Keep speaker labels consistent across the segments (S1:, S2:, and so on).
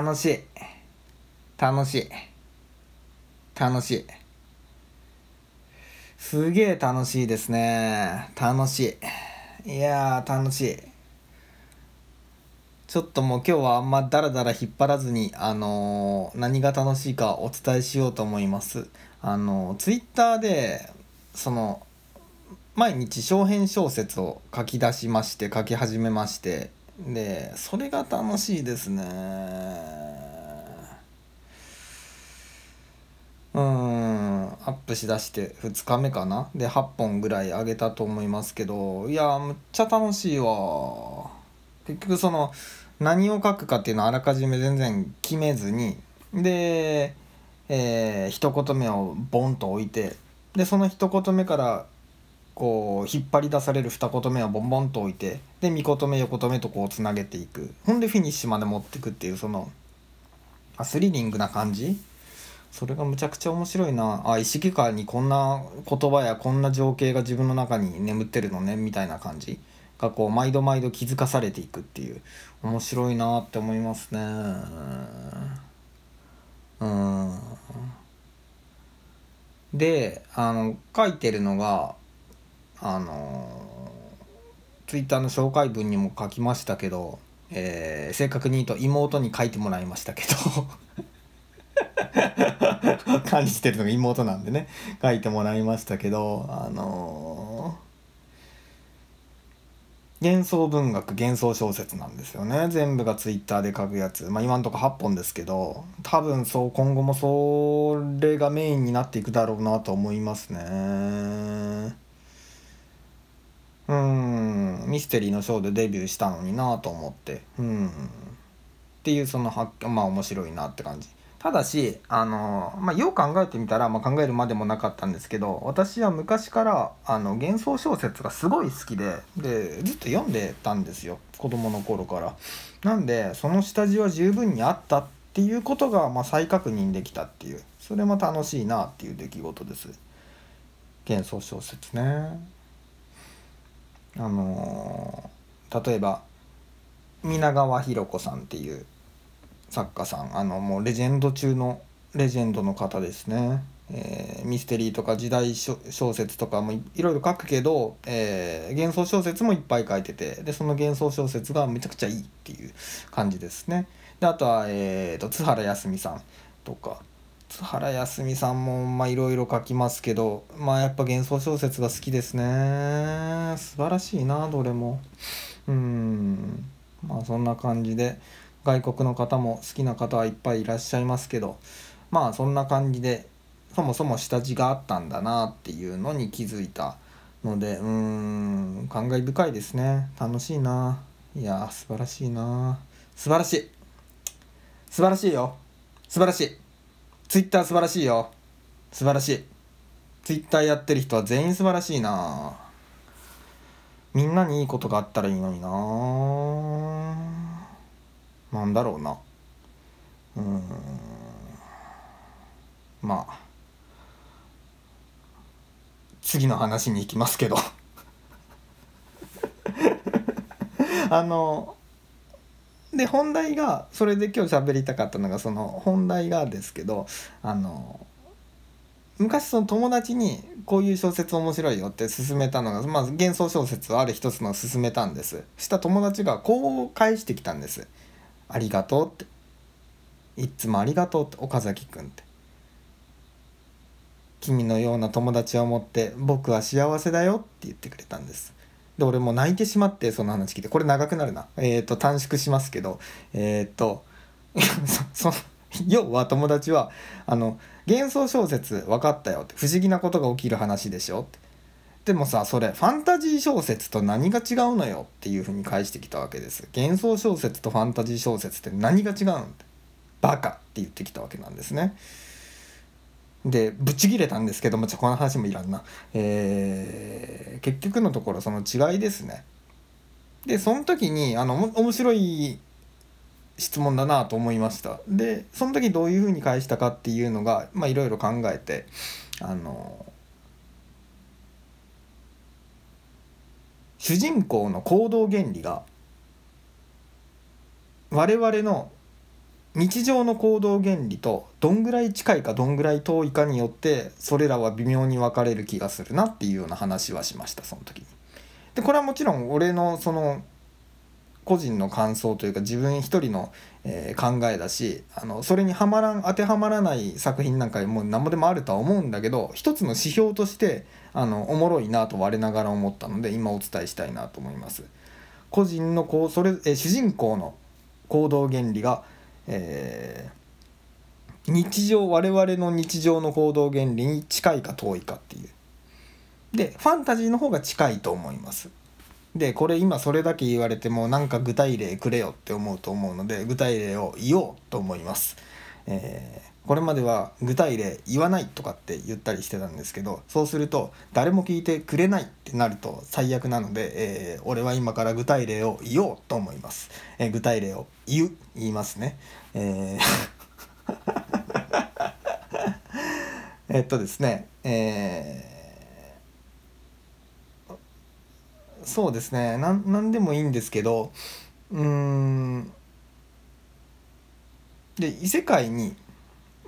S1: 楽しい。楽しい。楽しい。すげえ楽しいですね。楽しい。いやー楽しい。ちょっともう今日はあんまダラダラ引っ張らずにあのー何が楽しいかお伝えしようと思います。あのツイッターでその毎日小編小説を書き出しまして書き始めましてでそれが楽しいですね。うんアップしだして2日目かな。で8本ぐらい上げたと思いますけどいやむっちゃ楽しいわ。結局その何を書くかっていうのをあらかじめ全然決めずにで、えー、一言目をボンと置いてでその一言目からこう引っ張り出される二言目はボンボンと置いてで三言目横言目とこうつなげていく。ほんでフィニッシュまで持っていくっていうそのあスリリングな感じ。それがむちゃくちゃ面白いな。あ意識下にこんな言葉やこんな情景が自分の中に眠ってるのねみたいな感じ。がこう毎度毎度気づかされていくっていう面白いなって思いますね。うん。であの書いてるのがあのツイッターの紹介文にも書きましたけど、えー、正確に言うと妹に書いてもらいましたけど。感じてるのが妹なんでね。書いてもらいましたけどあのー、幻想文学幻想小説なんですよね。全部がツイッターで書くやつ。まあ今んとこ8本ですけど多分そう今後もそれがメインになっていくだろうなと思いますね。ミステリーのショーでデビューしたのになと思って。うん。っていうそのはまあ面白いなって感じ。ただしあの、まあ、よう考えてみたら、まあ、考えるまでもなかったんですけど私は昔からあの幻想小説がすごい好きででずっと読んでたんですよ。子供の頃から。なんでその下地は十分にあったっていうことが、まあ、再確認できたっていう。それも楽しいなっていう出来事です。幻想小説ね。あのー、例えば皆川博子さんっていう作家さんあのもうレジェンド中のレジェンドの方ですね、えー、ミステリーとか時代小説とかもいろいろ書くけど、えー、幻想小説もいっぱい書いててでその幻想小説がめちゃくちゃいいっていう感じですね。であとは、えーと、津原康美さんとか。原康美さんもまあいろいろ書きますけどまあやっぱ幻想小説が好きですね。素晴らしいなどれも。うん。まあそんな感じで外国の方も好きな方はいっぱいいらっしゃいますけどまあそんな感じでそもそも下地があったんだなっていうのに気づいたのでうーん。感慨深いですね。楽しいな。いや素晴らしいな。素晴らしい。素晴らしいよ。素晴らしい。ツイッター素晴らしいよ。素晴らしい。ツイッターやってる人は全員素晴らしいな。みんなにいいことがあったらいいのにな。なんだろうな。うん。まあ。次の話に行きますけど。あので本題がそれで今日喋りたかったのがその本題がですけどあの昔その友達にこういう小説面白いよって勧めたのがまず幻想小説をある一つの勧めたんです。した友達がこう返してきたんです。ありがとうって。いつもありがとうって岡崎くんって。君のような友達を持って僕は幸せだよって言ってくれたんです。で俺も泣いてしまってその話聞いて。これ長くなるな。えっ、ー、と短縮しますけど。えっ、ー、とその要は友達はあの幻想小説分かったよって。不思議なことが起きる話でしょって。でもさそれファンタジー小説と何が違うのよっていうふうに返してきたわけです。幻想小説とファンタジー小説って何が違うのって。バカって言ってきたわけなんですね。でブチギレたんですけどもちょこの話もいらんな、えー、結局のところその違いですね。でその時にあの面白い質問だなと思いました。でその時どういうふうに返したかっていうのがいろいろ考えてあの主人公の行動原理が我々の日常の行動原理とどんぐらい近いかどんぐらい遠いかによってそれらは微妙に分かれる気がするなっていうような話はしましたその時に。でこれはもちろん俺のその個人の感想というか自分一人の、え、考えだしあのそれにはまらん当てはまらない作品なんかもう何もでもあるとは思うんだけど一つの指標としてあのおもろいなと我ながら思ったので今お伝えしたいなと思います。個人のこうそれ、え、主人公の行動原理がえー、日常我々の日常の行動原理に近いか遠いかっていう。でファンタジーの方が近いと思います。でこれ今それだけ言われてもなんか具体例くれよって思うと思うので具体例を言おうと思います、えーこれまでは具体例言わないとかって言ったりしてたんですけどそうすると誰も聞いてくれないってなると最悪なので、えー、俺は今から具体例を言おうと思います、えー、具体例を言う言いますね。えー えっとですねえー、そうですねなんでもいいんですけどうんで異世界に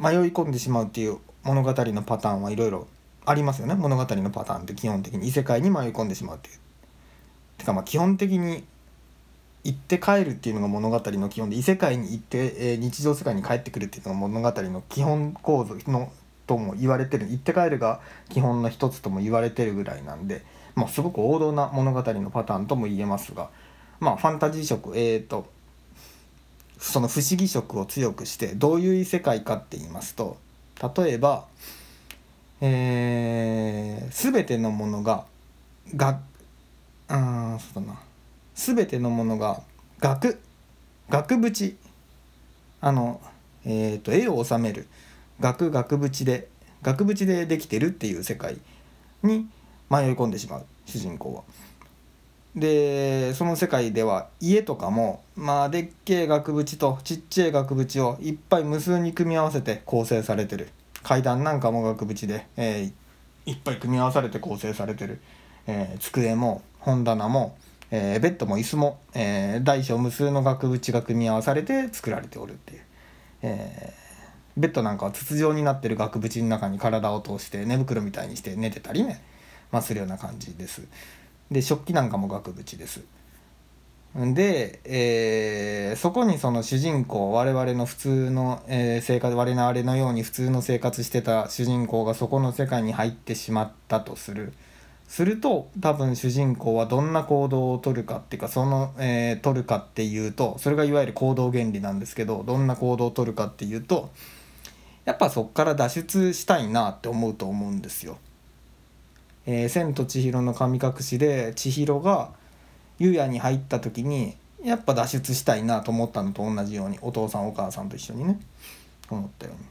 S1: 迷い込んでしまうっていう物語のパターンはいろいろありますよね物語のパターンって基本的に異世界に迷い込んでしまうっていう。てかまあ基本的に行って帰るっていうのが物語の基本で異世界に行って、え、日常世界に帰ってくるっていうのが物語の基本構造のとも言われてる行って帰るが基本の一つとも言われてるぐらいなんで、まあ、すごく王道な物語のパターンとも言えますがまあファンタジー色えっ、ー、とその不思議色を強くしてどういう異世界かって言いますと例えば、えー、全てのものががうんそうだな。全てのものが額額縁。あのえっ、ー、と絵を収める。額額縁で額縁でできてるっていう世界に迷い込んでしまう主人公は。でその世界では家とかもまあでっけえ額縁とちっちゃい額縁をいっぱい無数に組み合わせて構成されてる。階段なんかも額縁で、えー、いっぱい組み合わされて構成されてる、えー、机も本棚も、えー、ベッドも椅子も、えー、大小無数の額縁が組み合わされて作られておるっていう、えー、ベッドなんかは筒状になってる額縁の中に体を通して寝袋みたいにして寝てたりね、まあ、するような感じです。で食器なんかも額縁です。で、えー、そこにその主人公我々の普通の、えー、生活我々のように普通の生活してた主人公がそこの世界に入ってしまったとする。すると多分主人公はどんな行動をとるかっていうかその、えー、取るかっていうとそれがいわゆる行動原理なんですけどどんな行動をとるかっていうとやっぱそっから脱出したいなって思うと思うんですよ。えー、千と千尋の神隠しで千尋が湯屋に入った時にやっぱ脱出したいなと思ったのと同じようにお父さんお母さんと一緒にね思ったように。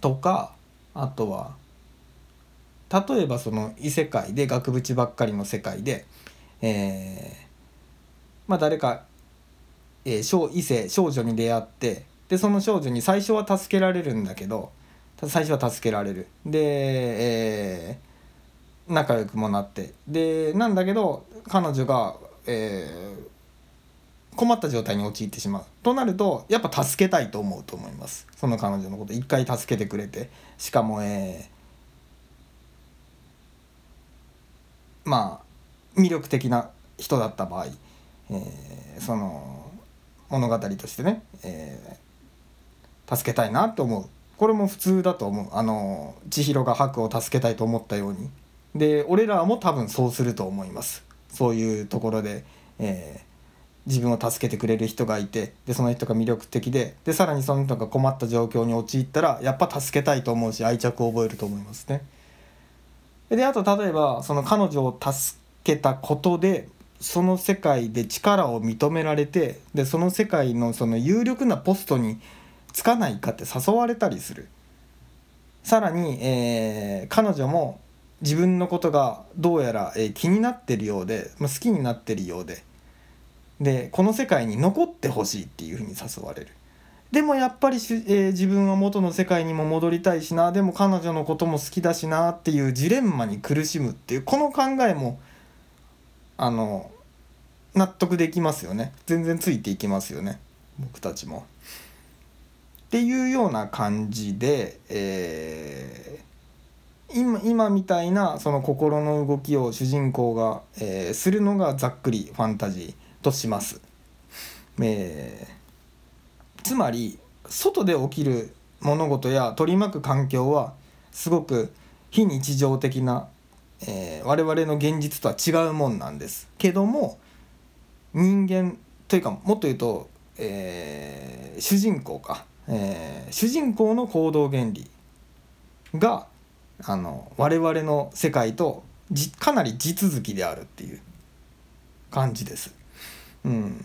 S1: とかあとは例えばその異世界で額縁ばっかりの世界で、えー、まあ誰か、えー、異性少女に出会ってでその少女に最初は助けられるんだけど最初は助けられる。で、えー、仲良くもなって。でなんだけど彼女が、えー、困った状態に陥ってしまう。となるとやっぱ助けたいと思うと思います。その彼女のこと。一回助けてくれて。しかもえー、まあ魅力的な人だった場合、えー、その物語としてね、えー、助けたいなと思う。これも普通だと思う。あの千尋が白を助けたいと思ったように。で俺らも多分そうすると思います。そういうところで、えー、自分を助けてくれる人がいてでその人が魅力的ででさらにその人が困った状況に陥ったらやっぱ助けたいと思うし愛着を覚えると思いますね。であと例えばその彼女を助けたことでその世界で力を認められてでその世界のその有力なポストにつかないかって誘われたりする。さらに、えー、彼女も自分のことがどうやら、えー、気になってるようで、まあ、好きになってるようで。でこの世界に残ってほしいっていうふうに誘われる。でもやっぱりし、えー、自分は元の世界にも戻りたいしな。でも彼女のことも好きだしなっていうジレンマに苦しむっていうこの考えもあの納得できますよね。全然ついていきますよね。僕たちも。っていうような感じで、えー、今今みたいなその心の動きを主人公が、えー、するのがざっくりファンタジーとします。えー、つまり外で起きる物事や取り巻く環境はすごく非日常的な、えー、我々の現実とは違うもんなんですけども人間というかもっと言うと、えー、主人公か、えー、主人公の行動原理があの我々の世界とじかなり地続きであるっていう感じです。うん、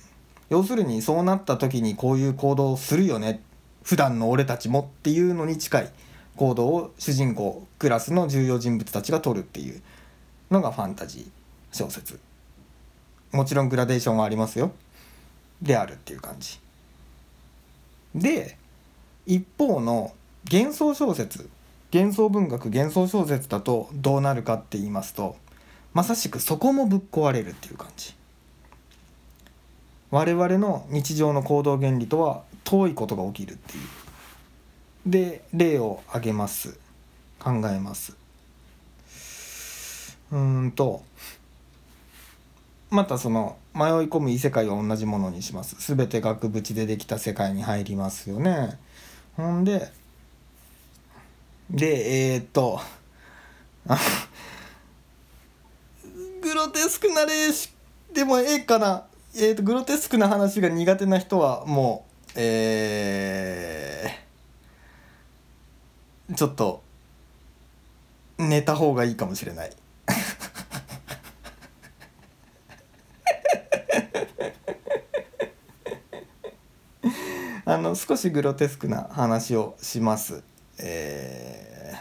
S1: 要するにそうなった時にこういう行動をするよね。普段の俺たちもっていうのに近い。行動を主人公クラスの重要人物たちが取るっていうのがファンタジー小説。もちろんグラデーションはありますよ。であるっていう感じ。で一方の幻想小説幻想文学幻想小説だとどうなるかって言いますとまさしくそこもぶっ壊れるっていう感じ。我々の日常の行動原理とは遠いことが起きるっていう。で例を挙げます。考えます。うんとまたその迷い込む異世界を同じものにします。全て額縁でできた世界に入りますよね。ほんででえー、っと グロテスクな例でもええかな。えーと、グロテスクな話が苦手な人はもうえー、ちょっと寝た方がいいかもしれない。あの少しグロテスクな話をします。え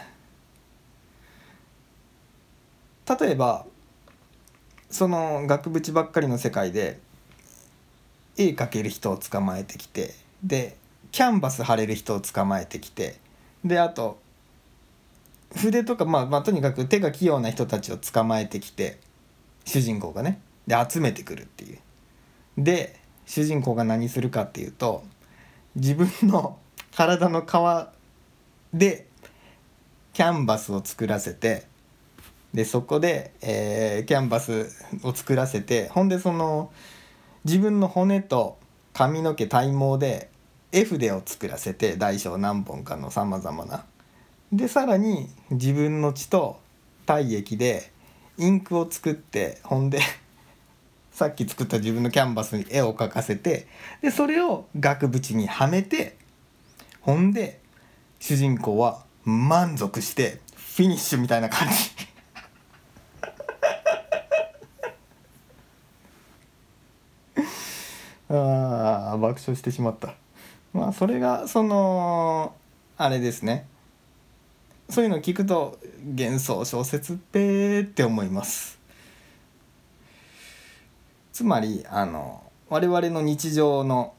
S1: ー、例えばその額縁ばっかりの世界で絵描ける人を捕まえてきてでキャンバス貼れる人を捕まえてきてであと筆とか、まあ、まあとにかく手が器用な人たちを捕まえてきて主人公がねで集めてくるっていう。で主人公が何するかっていうと自分の体の皮でキャンバスを作らせてでそこで、えー、キャンバスを作らせてほんでその自分の骨と髪の毛体毛で絵筆を作らせて大小何本かのさまざまな。でさらに自分の血と体液でインクを作ってほんでさっき作った自分のキャンバスに絵を描かせてでそれを額縁にはめてほんで主人公は満足してフィニッシュみたいな感じ。ああ爆笑してしまった。まあそれがそのあれですね。そういうの聞くと幻想小説っぺーって思います。つまりあの我々の日常の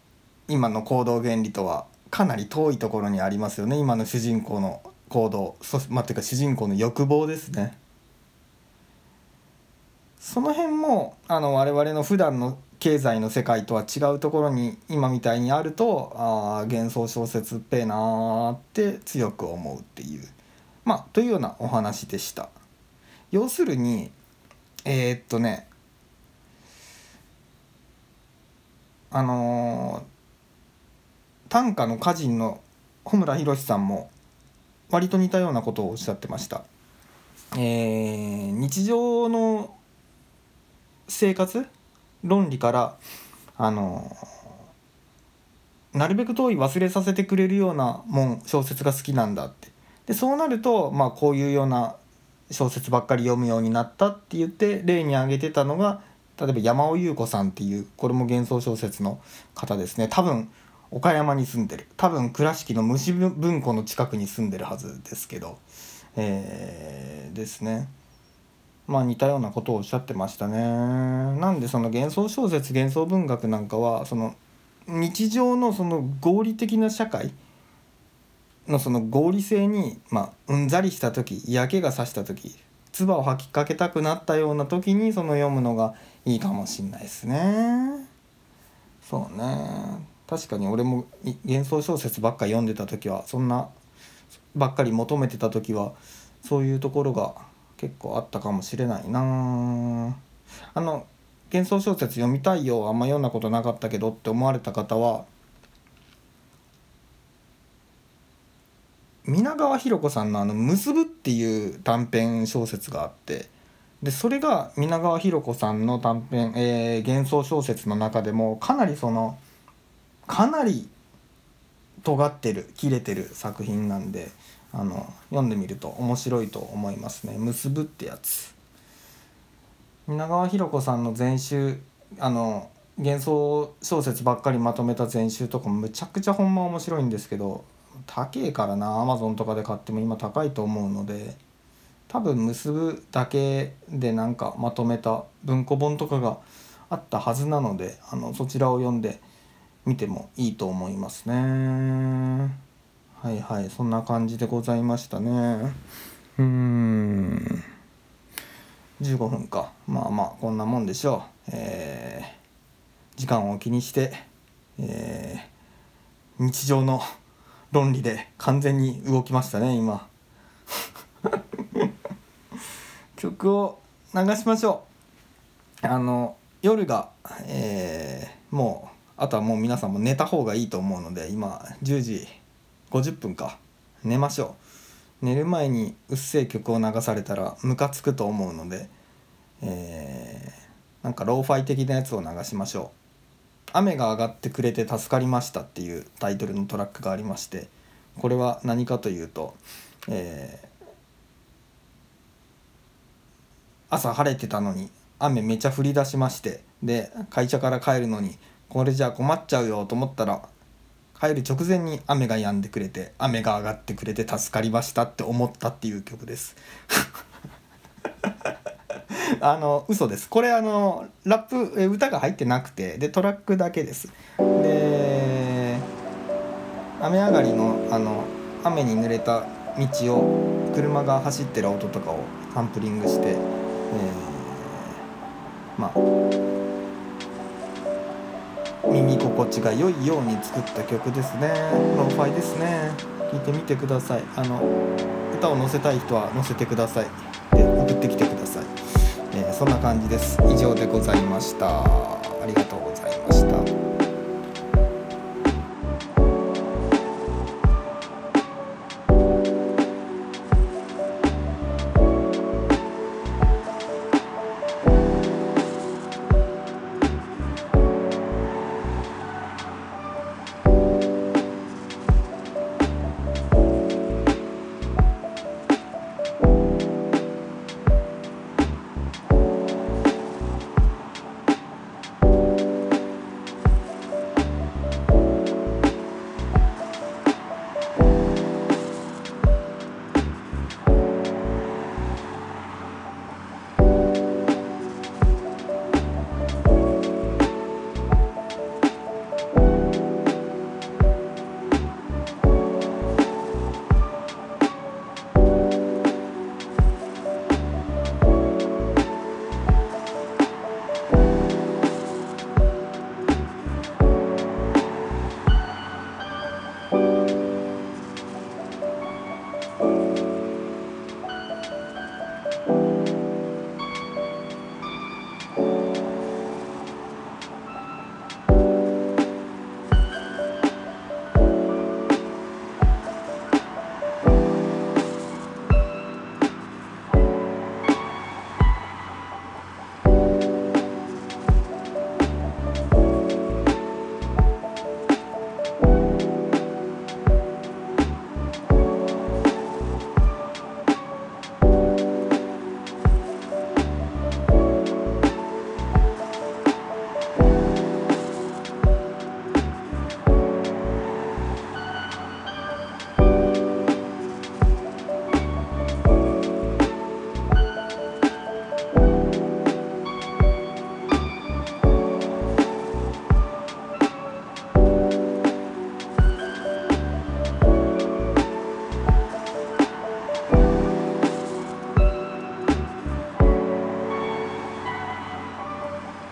S1: 今の行動原理とはかなり遠いところにありますよね。今の主人公の行動そまあ、ていうか主人公の欲望ですね。その辺もあの我々の普段の経済の世界とは違うところに今みたいにあるとああ幻想小説っぺえなーって強く思うっていう。まあというようなお話でした。要するにえー、っとねあのー、短歌の歌人の穂村弘さんも割と似たようなことをおっしゃってました。えー、日常の生活論理からあのなるべく遠い忘れさせてくれるようなもん小説が好きなんだってでそうなると、まあ、こういうような小説ばっかり読むようになったって言って例に挙げてたのが例えば山尾優子さんっていうこれも幻想小説の方ですね多分岡山に住んでる多分倉敷の虫文庫の近くに住んでるはずですけどえー、ですね。まあ似たようなことをおっしゃってましたね。なんでその幻想小説幻想文学なんかはその日常のその合理的な社会のその合理性にまあうんざりした時嫌気がさした時唾を吐きかけたくなったような時にその読むのがいいかもしんないですね。そうね。確かに俺も幻想小説ばっか読んでた時はそんなばっかり求めてた時はそういうところが結構あったかもしれないなあの幻想小説読みたいよあんま読んだことなかったけどって思われた方は皆川博子さんのあの「結ぶ」っていう短編小説があってでそれが皆川博子さんの短編、えー、幻想小説の中でもかなりそのかなり尖ってる切れてる作品なんであの読んでみると面白いと思いますね「結ぶ」ってやつ。皆川博子さんの全集あの幻想小説ばっかりまとめた全集とかむちゃくちゃほんま面白いんですけど高えからなアマゾンとかで買っても今高いと思うので多分結ぶだけでなんかまとめた文庫本とかがあったはずなのであのそちらを読んでみてもいいと思いますね。はいはいそんな感じでございましたね。うん。15分か。まあまあこんなもんでしょう。えー、時間を気にしてえー、日常の論理で完全に動きましたね今。曲を流しましょう。あの夜がえー、もうあとはもう皆さんも寝た方がいいと思うので今10時50分か。寝ましょう。寝る前にうっせえ曲を流されたらムカつくと思うのでえー、なんかローファイ的なやつを流しましょう。雨が上がってくれて助かりましたっていうタイトルのトラックがありましてこれは何かというと、えー、朝晴れてたのに雨めちゃ降り出しましてで会社から帰るのにこれじゃ困っちゃうよと思ったら帰る直前に雨が止んでくれて雨が上がってくれて助かりましたって思ったっていう曲です。あの嘘です。これあのラップ歌が入ってなくてでトラックだけです。で雨上がりのあの雨に濡れた道を車が走ってる音とかをサンプリングして、え、まあ耳心地が良いように作った曲ですね。ローファイですね。聴いてみてください。あの歌を載せたい人は載せてください。で送ってきてください、えー、そんな感じです。以上でございました。